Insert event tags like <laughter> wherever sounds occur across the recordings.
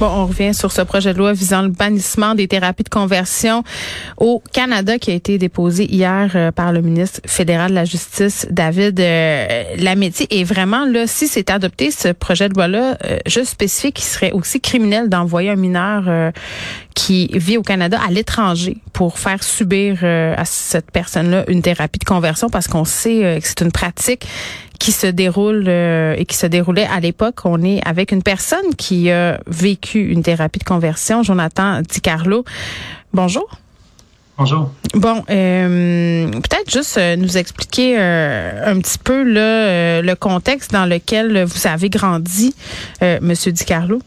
Bon, on revient sur ce projet de loi visant le bannissement des thérapies de conversion au Canada qui a été déposé hier euh, par le ministre fédéral de la Justice, David euh, Lametti. Et vraiment, là, si c'est adopté, ce projet de loi-là, euh, je spécifie qu'il serait aussi criminel d'envoyer un mineur euh, qui vit au Canada à l'étranger pour faire subir à cette personne-là une thérapie de conversion parce qu'on sait que c'est une pratique qui se déroule euh, et qui se déroulait à l'époque. On est avec une personne qui a vécu une thérapie de conversion, Jonathan Di Carlo. Bonjour. Bonjour. Bon, euh, peut-être juste euh, nous expliquer un petit peu là, le contexte dans lequel vous avez grandi, Monsieur Di Carlo.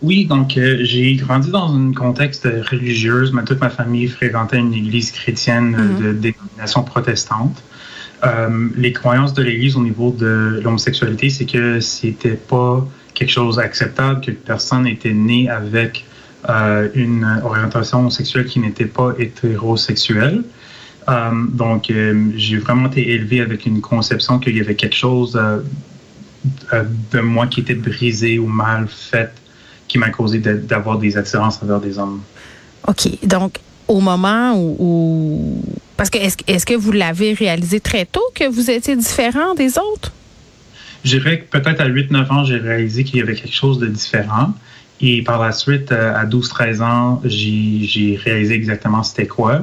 Oui, donc j'ai grandi dans un contexte religieux. Toute ma famille fréquentait une église chrétienne mm-hmm. de dénomination protestante. Euh, les croyances de l'Église au niveau de l'homosexualité, c'est que c'était pas quelque chose d'acceptable, que personne était né avec euh, une orientation sexuelle qui n'était pas hétérosexuelle. Euh, donc, j'ai vraiment été élevé avec une conception qu'il y avait quelque chose de moi qui était brisé ou mal fait, qui m'a causé d'avoir des attirances envers des hommes. OK. Donc, au moment où, parce que est-ce, que vous l'avez réalisé très tôt que vous étiez différent des autres? Je dirais que peut-être à 8-9 ans, j'ai réalisé qu'il y avait quelque chose de différent. Et par la suite, euh, à 12-13 ans, j'ai, réalisé exactement c'était quoi.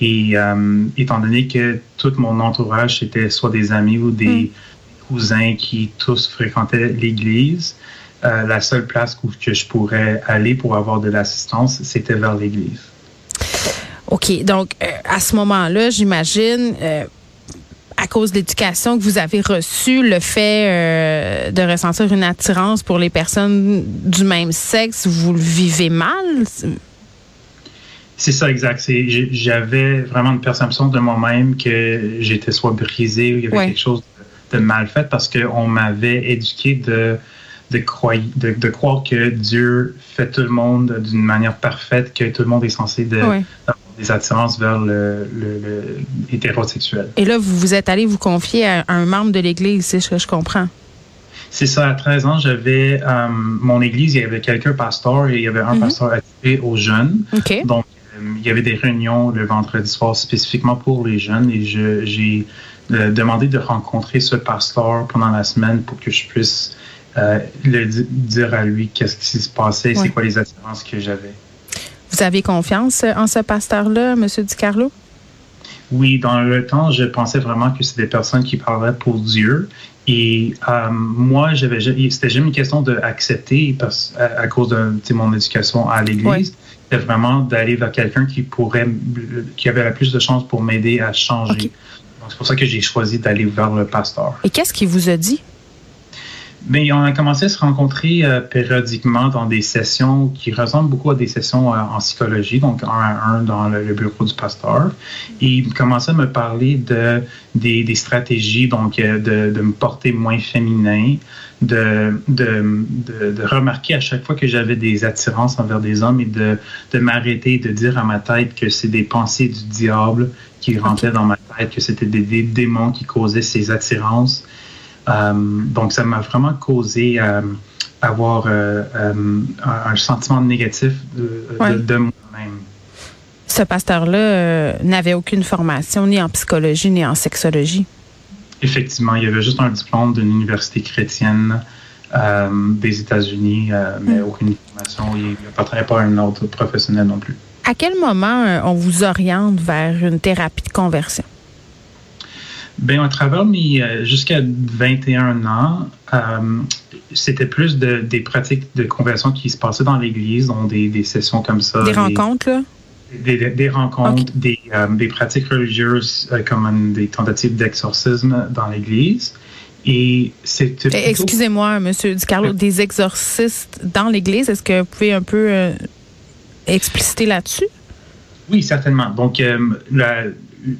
Et euh, étant donné que tout mon entourage, c'était soit des amis ou des hmm. cousins qui tous fréquentaient l'église, euh, la seule place où que je pourrais aller pour avoir de l'assistance, c'était vers l'église. OK. Donc, euh, à ce moment-là, j'imagine, euh, à cause de l'éducation que vous avez reçue, le fait euh, de ressentir une attirance pour les personnes du même sexe, vous le vivez mal? C'est ça, exact. J'avais vraiment une perception de moi-même que j'étais soit brisé ou il y avait quelque chose de, mal fait parce qu'on m'avait éduqué de de, de, croire que Dieu fait tout le monde d'une manière parfaite, que tout le monde est censé de, des attirances vers le, hétérosexuel. Et là, vous vous êtes allé vous confier à un membre de l'Église, c'est ce que je comprends. C'est ça, à 13 ans, j'avais euh, mon église, il y avait quelqu'un pasteur et il y avait un mm-hmm. pasteur attiré aux jeunes. Donc, euh, il y avait des réunions le vendredi soir spécifiquement pour les jeunes et j'ai euh, demandé de rencontrer ce pasteur pendant la semaine pour que je puisse euh, le dire à lui qu'est-ce qui se passait, c'est quoi les attirances que j'avais. Vous avez confiance en ce pasteur-là, M. Di Carlo? Oui, dans le temps, je pensais vraiment que c'était des personnes qui parlaient pour Dieu. Et euh, moi, j'avais, c'était jamais une question d'accepter parce à, cause de mon éducation à l'Église. C'était vraiment d'aller vers quelqu'un qui pourrait, qui avait la plus de chances pour m'aider à changer. Donc c'est pour ça que j'ai choisi d'aller vers le pasteur. Et qu'est-ce qu'il vous a dit? Mais on a commencé à se rencontrer euh, périodiquement dans des sessions qui ressemblent beaucoup à des sessions euh, en psychologie, donc un à un dans le, bureau du pasteur. Et il commençait à me parler de des, stratégies, donc euh, de, me porter moins féminin, de, de, de, remarquer à chaque fois que j'avais des attirances envers des hommes et de, m'arrêter, de dire à ma tête que c'est des pensées du diable qui rentraient dans ma tête, que c'était des, démons qui causaient ces attirances donc, ça m'a vraiment causé euh, avoir euh, un sentiment négatif de, moi-même. Ce pasteur-là n'avait aucune formation ni en psychologie ni en sexologie. Effectivement, il y avait juste un diplôme d'une université chrétienne des États-Unis, mais hmm. aucune formation. Il n'appartenait pas à un ordre professionnel non plus. À quel moment on vous oriente vers une thérapie de conversion? Ben, à travers mes euh, jusqu'à 21 ans, euh, c'était plus de, des pratiques de conversion qui se passaient dans l'Église, donc des, des, sessions comme ça. Des, rencontres, là? Des, des rencontres, des, euh, des, pratiques religieuses comme des tentatives d'exorcisme dans l'Église. Et c'était. Eh, excusez-moi, Monsieur Di Carlo, des exorcistes dans l'Église. Est-ce que vous pouvez un peu expliciter là-dessus? Oui, certainement. Donc, la,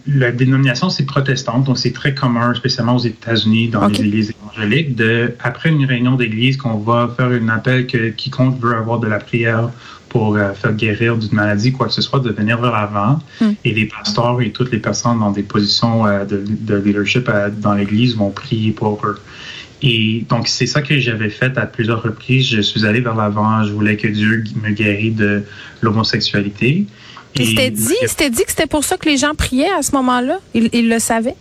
la dénomination, c'est protestante, donc c'est très commun, spécialement aux États-Unis, dans les églises évangéliques, de, après une réunion d'église, qu'on va faire un appel que quiconque veut avoir de la prière pour euh, faire guérir d'une maladie, quoi que ce soit, de venir vers l'avant. Mm. Et les pasteurs et toutes les personnes dans des positions euh, de, de leadership euh, dans l'Église vont prier pour eux. Et donc, c'est ça que j'avais fait à plusieurs reprises. Je suis allé vers l'avant. Je voulais que Dieu me guérisse de l'homosexualité. C'était dit, c'était dit que c'était pour ça que les gens priaient à ce moment-là? Ils, ils le savaient?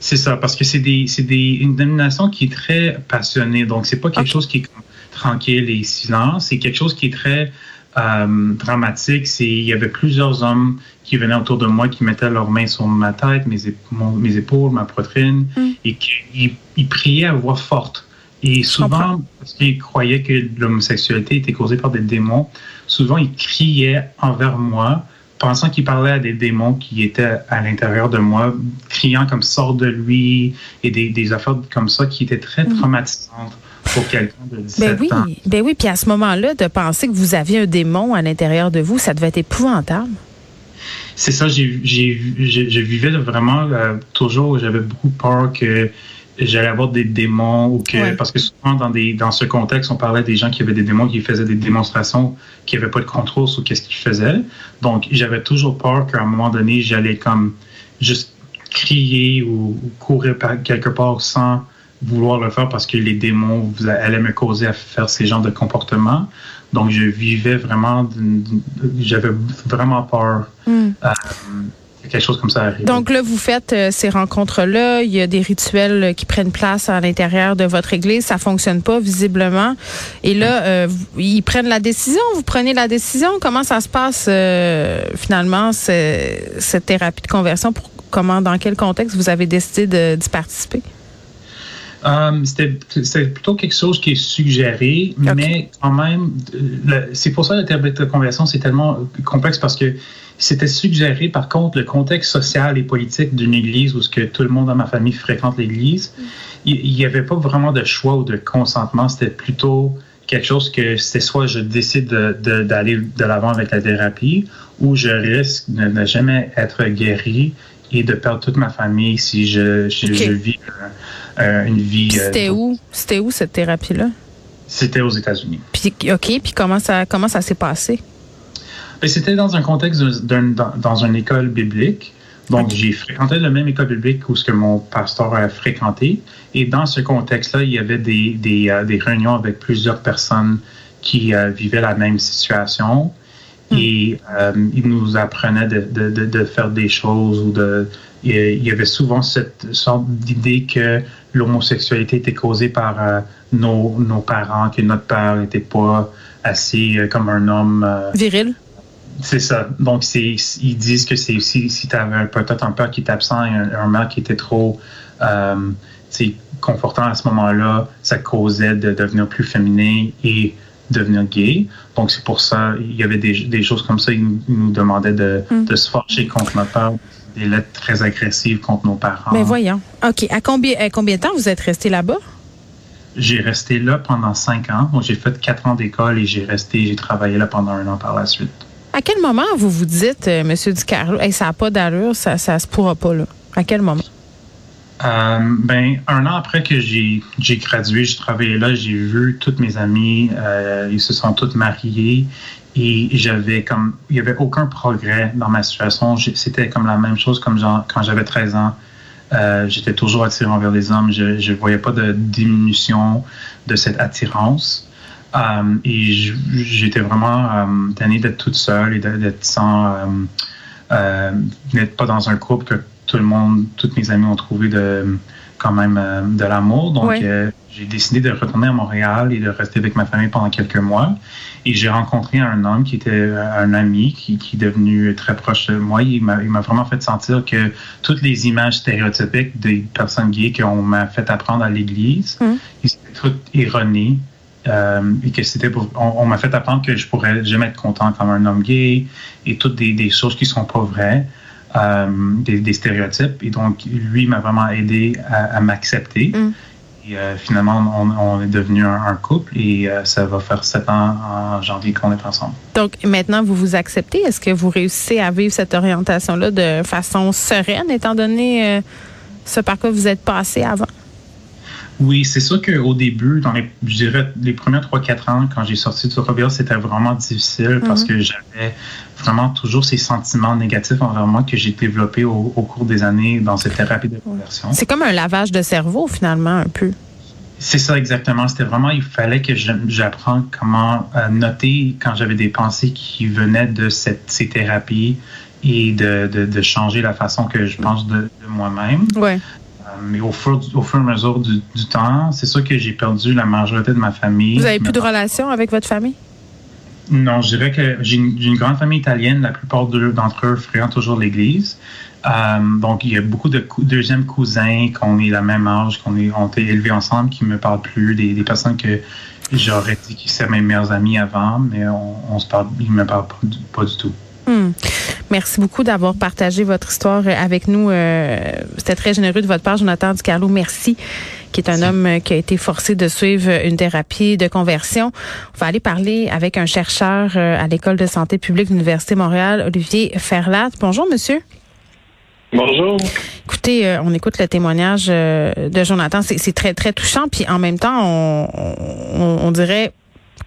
C'est ça, parce que c'est des, des, une dénomination qui est très passionnée. Donc, c'est pas quelque chose qui est tranquille et silent. C'est quelque chose qui est très euh, dramatique. C'est, il y avait plusieurs hommes qui venaient autour de moi, qui mettaient leurs mains sur ma tête, mes, mes épaules, ma poitrine, Mm. et qui ils priaient à voix forte. Et souvent, parce qu'ils croyaient que l'homosexualité était causée par des démons, souvent ils criaient envers moi, pensant qu'ils parlaient à des démons qui étaient à l'intérieur de moi, criant comme sort de lui, et des, des affaires comme ça qui étaient très Mm. traumatisantes pour quelqu'un de 17 Ben oui, ans. ben oui. Puis à ce moment-là, de penser que vous aviez un démon à l'intérieur de vous, ça devait être épouvantable. C'est ça, j'ai, j'ai, j'ai- je vivais vraiment euh, toujours, j'avais beaucoup peur que j'allais avoir des démons ou que Ouais. parce que souvent dans des dans ce contexte, on parlait des gens qui avaient des démons qui faisaient des démonstrations qui n'avaient pas de contrôle sur qu'est-ce qu'ils faisaient. Donc j'avais toujours peur qu'à un moment donné, j'allais comme juste crier ou, ou courir par quelque part sans vouloir le faire parce que les démons allaient me causer à faire ces genres de comportements. Donc je vivais vraiment, j'avais vraiment peur Mm. euh, quelque chose comme ça arrive. Donc là, vous faites euh, ces rencontres-là. Il y a des rituels euh, qui prennent place à l'intérieur de votre église. Ça fonctionne pas visiblement. Et là, euh, ils prennent la décision. Vous prenez la décision. Comment ça se passe euh, finalement ce- cette thérapie de conversion? Pour comment, dans quel contexte vous avez décidé d'y participer? C'était plutôt quelque chose qui est suggéré, mais quand même, c'est pour ça que la thérapie de conversion, c'est tellement complexe parce que c'était suggéré, par contre, le contexte social et politique d'une église où ce que tout le monde dans ma famille fréquente l'église, il n'y avait pas vraiment de choix ou de consentement, c'était plutôt quelque chose que c'était soit je décide de- de- d'aller de, l'avant avec la thérapie ou je risque de ne jamais être guéri et de perdre toute ma famille si je, je vis euh, euh, une vie. Euh, c'était où? C'était où cette thérapie-là? C'était aux États-Unis. Puis OK, puis comment ça comment ça s'est passé? Et C'était dans un contexte d'un- dans, dans une école biblique. Donc, j'ai fréquenté la même école biblique où ce que mon pasteur a fréquenté. Et dans ce contexte-là, il y avait des, des, euh, des réunions avec plusieurs personnes qui euh, vivaient la même situation. Hmm. Et euh, ils nous apprenaient de, de, de, de faire des choses ou de. Il y avait souvent cette sorte d'idée que l'homosexualité était causée par euh, nos, nos parents, que notre père n'était pas assez comme un homme. Viril? C'est ça. Donc, c'est, ils disent que c'est aussi si tu avais peut-être un père qui est absent et un, un mère qui était trop euh, confortant à ce moment-là, ça causait de devenir plus féminin et devenir gay. Donc, c'est pour ça, il y avait des, des choses comme ça. Ils nous, ils nous demandaient de, Mm. de se fâcher contre notre père, des lettres très agressives contre nos parents. Mais voyons. OK. À combien, à combien de temps vous êtes resté là-bas? J'ai resté là pendant cinq ans. J'ai fait quatre ans d'école et j'ai resté, j'ai travaillé là pendant un an par la suite. À quel moment vous vous dites, euh, Monsieur Ducarlo, hey, ça n'a pas d'allure, ça, ça se pourra pas, là? À quel moment? Euh, ben, un an après que j'ai gradué, j'ai travaillé là, j'ai vu toutes mes amis, euh, ils se sont toutes mariés et j'avais comme, il y avait aucun progrès dans ma situation. C'était comme la même chose comme quand j'avais 13 ans. Euh, J'étais toujours attiré envers les hommes. Je ne voyais pas de diminution de cette attirance. Euh, et j'étais vraiment euh, tanné d'être toute seule et d'être sans, euh, euh, n'être pas dans un couple que tout le monde, toutes mes amis ont trouvé de quand même euh, de l'amour. Donc, euh, j'ai décidé de retourner à Montréal et de rester avec ma famille pendant quelques mois. Et j'ai rencontré un homme qui était euh, un ami qui, qui est devenu très proche de moi. Il m'a vraiment fait sentir que toutes les images stéréotypiques des personnes gays qu'on m'a fait apprendre à l'église, Mhm. ils étaient toutes erronées. Euh, et que c'était pour- on, on m'a fait apprendre que je pourrais jamais être content comme un homme gay et toutes des, des choses qui sont pas vraies, euh, des, des stéréotypes. Et donc, lui m'a vraiment aidé à, à m'accepter. Mm. Et euh, finalement, on, on est devenu un, un couple et ça va faire sept ans en janvier qu'on est ensemble. Donc, maintenant, vous vous acceptez? Est-ce que vous réussissez à vivre cette orientation-là de façon sereine, étant donné ce par quoi vous êtes passé avant? Oui, c'est sûr qu'au début, dans les, je dirais, les premiers 3-4 ans, quand j'ai sorti de Phobia, c'était vraiment difficile parce mhm. que j'avais vraiment toujours ces sentiments négatifs envers moi que j'ai développés au, cours des années dans cette thérapie de conversion. C'est comme un lavage de cerveau, finalement, un peu. C'est ça exactement. C'était vraiment, il fallait que j'apprenne comment noter quand j'avais des pensées qui venaient de cette, ces thérapies et de, de, changer la façon que je pense de, moi-même. Ouais. Euh, mais au fur, au fur et à mesure du, temps, c'est sûr que j'ai perdu la majorité de ma famille. Vous avez plus de relations avec votre famille? Non, je dirais que j'ai une, grande famille italienne. La plupart d'entre eux fréquentent toujours l'Église. Euh, donc, il y a beaucoup de deuxièmes cousins qu'on est la même âge, qu'on est, on été élevés ensemble, qui me parlent plus. Des, des personnes que j'aurais dit qui étaient mes meilleurs amis avant, mais on, on se parle, ils me parlent pas du tout. Hmm. Merci beaucoup d'avoir partagé votre histoire avec nous. Euh, c'était très généreux de votre part, Jonathan Ducarlo. Merci qui est un homme qui a été forcé de suivre une thérapie de conversion. On va aller parler avec un chercheur euh, à l'École de santé publique de l'Université Montréal, Olivier Ferlat. Bonjour, monsieur. Bonjour. Écoutez, euh, on écoute le témoignage de Jonathan. C'est très, très touchant. Puis en même temps, on, on, dirait,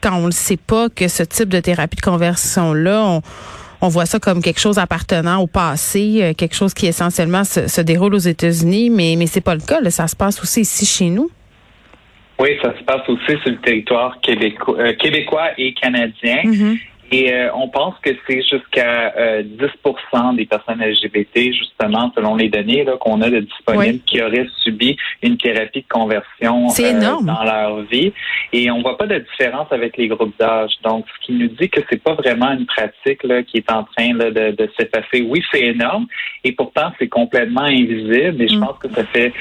quand on ne sait pas que ce type de thérapie de conversion-là, on on voit ça comme quelque chose appartenant au passé, euh, quelque chose qui essentiellement se, déroule aux États-Unis, mais mais c'est pas le cas. ça se passe aussi ici chez nous. Oui, ça se passe aussi sur le territoire québécois, euh, québécois et canadien. Mm-hmm. Et euh, on pense que c'est jusqu'à 10 euh, des personnes LGBT, justement, selon les données qu'on a de disponibles, qui auraient subi une thérapie de conversion euh, dans leur vie. Et on voit pas de différence avec les groupes d'âge. Donc, ce qui nous dit que c'est pas vraiment une pratique là, qui est en train là, de, de s'effacer. Oui, c'est énorme. Et pourtant, c'est complètement invisible. Et je mm. pense que ça fait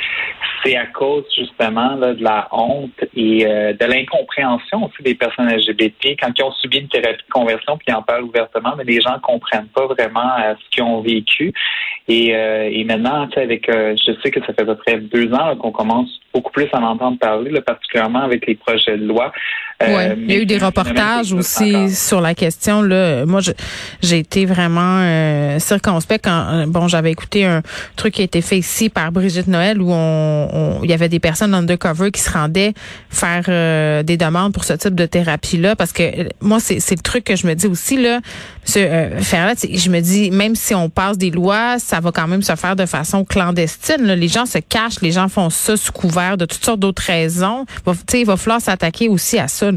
c'est à cause justement là, de la honte et de l'incompréhension aussi des personnes LGBT quand ils ont subi une thérapie de conversion puis ils en parlent ouvertement, mais les gens comprennent pas vraiment euh, ce qu'ils ont vécu. Et, euh, et maintenant, avec, euh, je sais que ça fait à peu près deux ans qu'on commence beaucoup plus à en entendre parler, particulièrement avec les projets de loi. Euh, il y a eu des reportages aussi sur la question. Là, moi, j'ai été vraiment circonspect quand bon, j'avais écouté un truc qui a été fait ici par Brigitte Noël où on, il y avait des personnes undercover qui se rendaient faire des demandes pour ce type de thérapie là, parce que moi, c'est le truc que je me dis aussi là, Monsieur Ferrat, je me dis même si on passe des lois, ça va quand même se faire de façon clandestine. Les gens se cachent, les gens font ça sous couvert de toutes sortes d'autres raisons. il va falloir s'attaquer aussi à ça.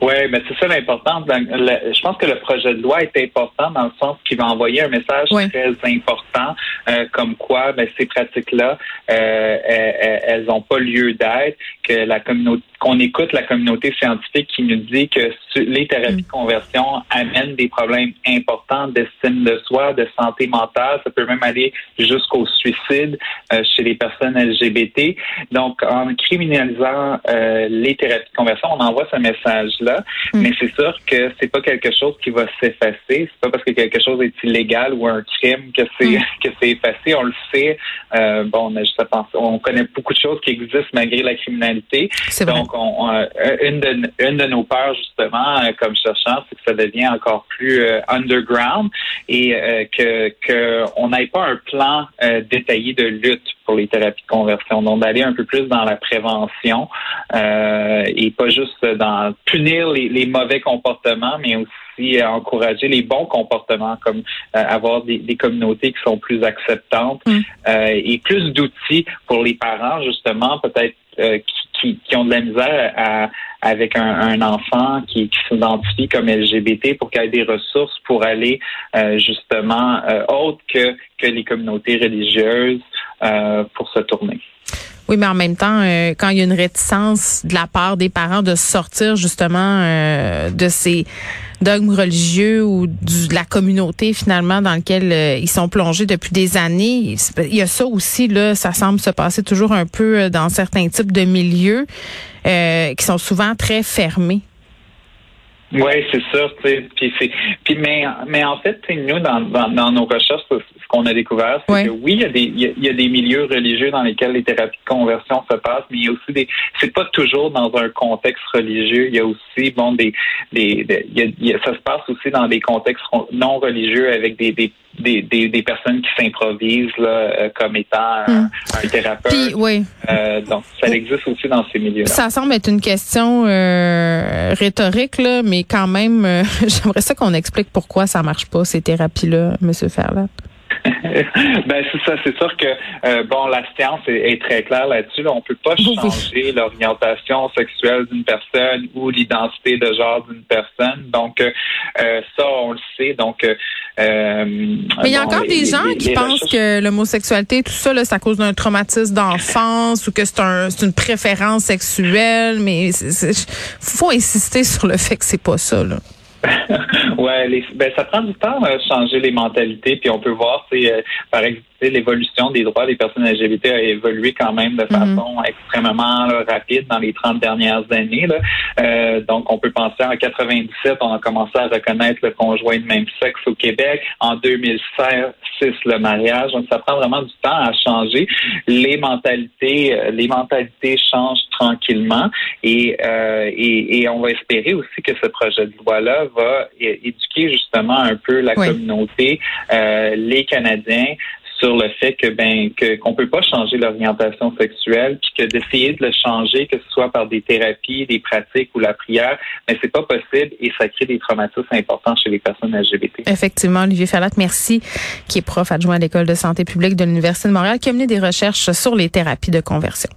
Oui, mais c'est ça l'important. Je pense que le projet de loi est important dans le sens qu'il va envoyer un message très important, euh, comme quoi ben, ces pratiques-là, euh, elles n'ont pas lieu d'être, que la communauté qu'on écoute la communauté scientifique qui nous dit que les thérapies de conversion amènent des problèmes importants d'estime de soi, de santé mentale. Ça peut même aller jusqu'au suicide euh, chez les personnes LGBT. Donc, en criminalisant euh, les thérapies de conversion, on envoie ce message-là. Mm. Mais c'est sûr que c'est pas quelque chose qui va s'effacer. C'est pas parce que quelque chose est illégal ou un crime que c'est mm. <laughs> que c'est effacé. On le sait. Euh, bon, on, a juste à on connaît beaucoup de choses qui existent malgré la criminalité. Donc, euh, une, de, une de nos peurs, justement, euh, comme chercheur, c'est que ça devient encore plus euh, underground et que qu'on n'ait pas un plan détaillé de lutte pour les thérapies de conversion. Donc, d'aller un peu plus dans la prévention et pas juste dans punir les, mauvais comportements, mais aussi encourager les bons comportements, comme avoir des, communautés qui sont plus acceptantes mm. et plus d'outils pour les parents, justement, peut-être qui qui, ont de la misère avec un, enfant qui, s'identifie comme LGBT pour qu'il y ait des ressources pour aller euh, justement euh, autre que, que les communautés religieuses euh, pour se tourner. Oui, mais en même temps, quand il y a une réticence de la part des parents de sortir justement de ces dogmes religieux ou de la communauté finalement dans lequel euh, ils sont plongés depuis des années. Il y a ça aussi là, ça semble se passer toujours un peu euh, dans certains types de milieux euh, qui sont souvent très fermés. Oui, c'est ça. Puis c'est, puis mais, mais en fait, nous dans, dans, nos recherches, ce qu'on a découvert, c'est que oui, il y a des il y, a, des milieux religieux dans lesquels les thérapies de conversion se passent, mais il y a aussi des. C'est pas toujours dans un contexte religieux. Il y a bon, des, des, ça se passe aussi dans des contextes non religieux avec des, des des, des, des, personnes qui s'improvisent euh, comme étant un, hmm. thérapeute. Puis, oui. Euh, donc, ça existe aussi dans ces milieux-là. Ça semble être une question euh, rhétorique, là, mais quand même, <laughs> j'aimerais ça qu'on explique pourquoi ça marche pas, ces thérapies-là, M. Ferlat. <laughs> ben c'est ça, c'est sûr que euh, bon, la science est, très claire là-dessus. On peut pas changer l'orientation sexuelle d'une personne ou l'identité de genre d'une personne. Donc euh, euh, ça, on le sait. Donc mais il y a encore des gens qui pensent que l'homosexualité, tout ça, là, c'est à cause d'un traumatisme d'enfance ou que c'est un, une préférence sexuelle. Mais il faut insister sur le fait que c'est pas ça. Là. <laughs> ouais, ben, ça prend du temps à changer les mentalités, puis on peut voir, c'est euh, par exemple l'évolution des droits des personnes LGBT a évolué quand même de mhm. façon extrêmement rapide dans les 30 dernières années. Là. Euh, donc, on peut penser en 97, on a commencé à reconnaître le conjoint de même sexe au Québec. En 2016, le mariage. Donc, ça prend vraiment du temps à changer. Les mentalités, euh, les mentalités changent tranquillement et, euh, et, et, on va espérer aussi que ce projet de loi-là va éduquer justement un peu la communauté, euh, les Canadiens sur le fait que ben que qu'on peut pas changer l'orientation sexuelle, puis que d'essayer de le changer, que ce soit par des thérapies, des pratiques ou la prière, mais c'est pas possible et ça crée des traumatismes importants chez les personnes LGBT. Effectivement, Olivier Ferlat, merci, qui est prof adjoint à l'école de santé publique de l'Université de Montréal, qui a mené des recherches sur les thérapies de conversion.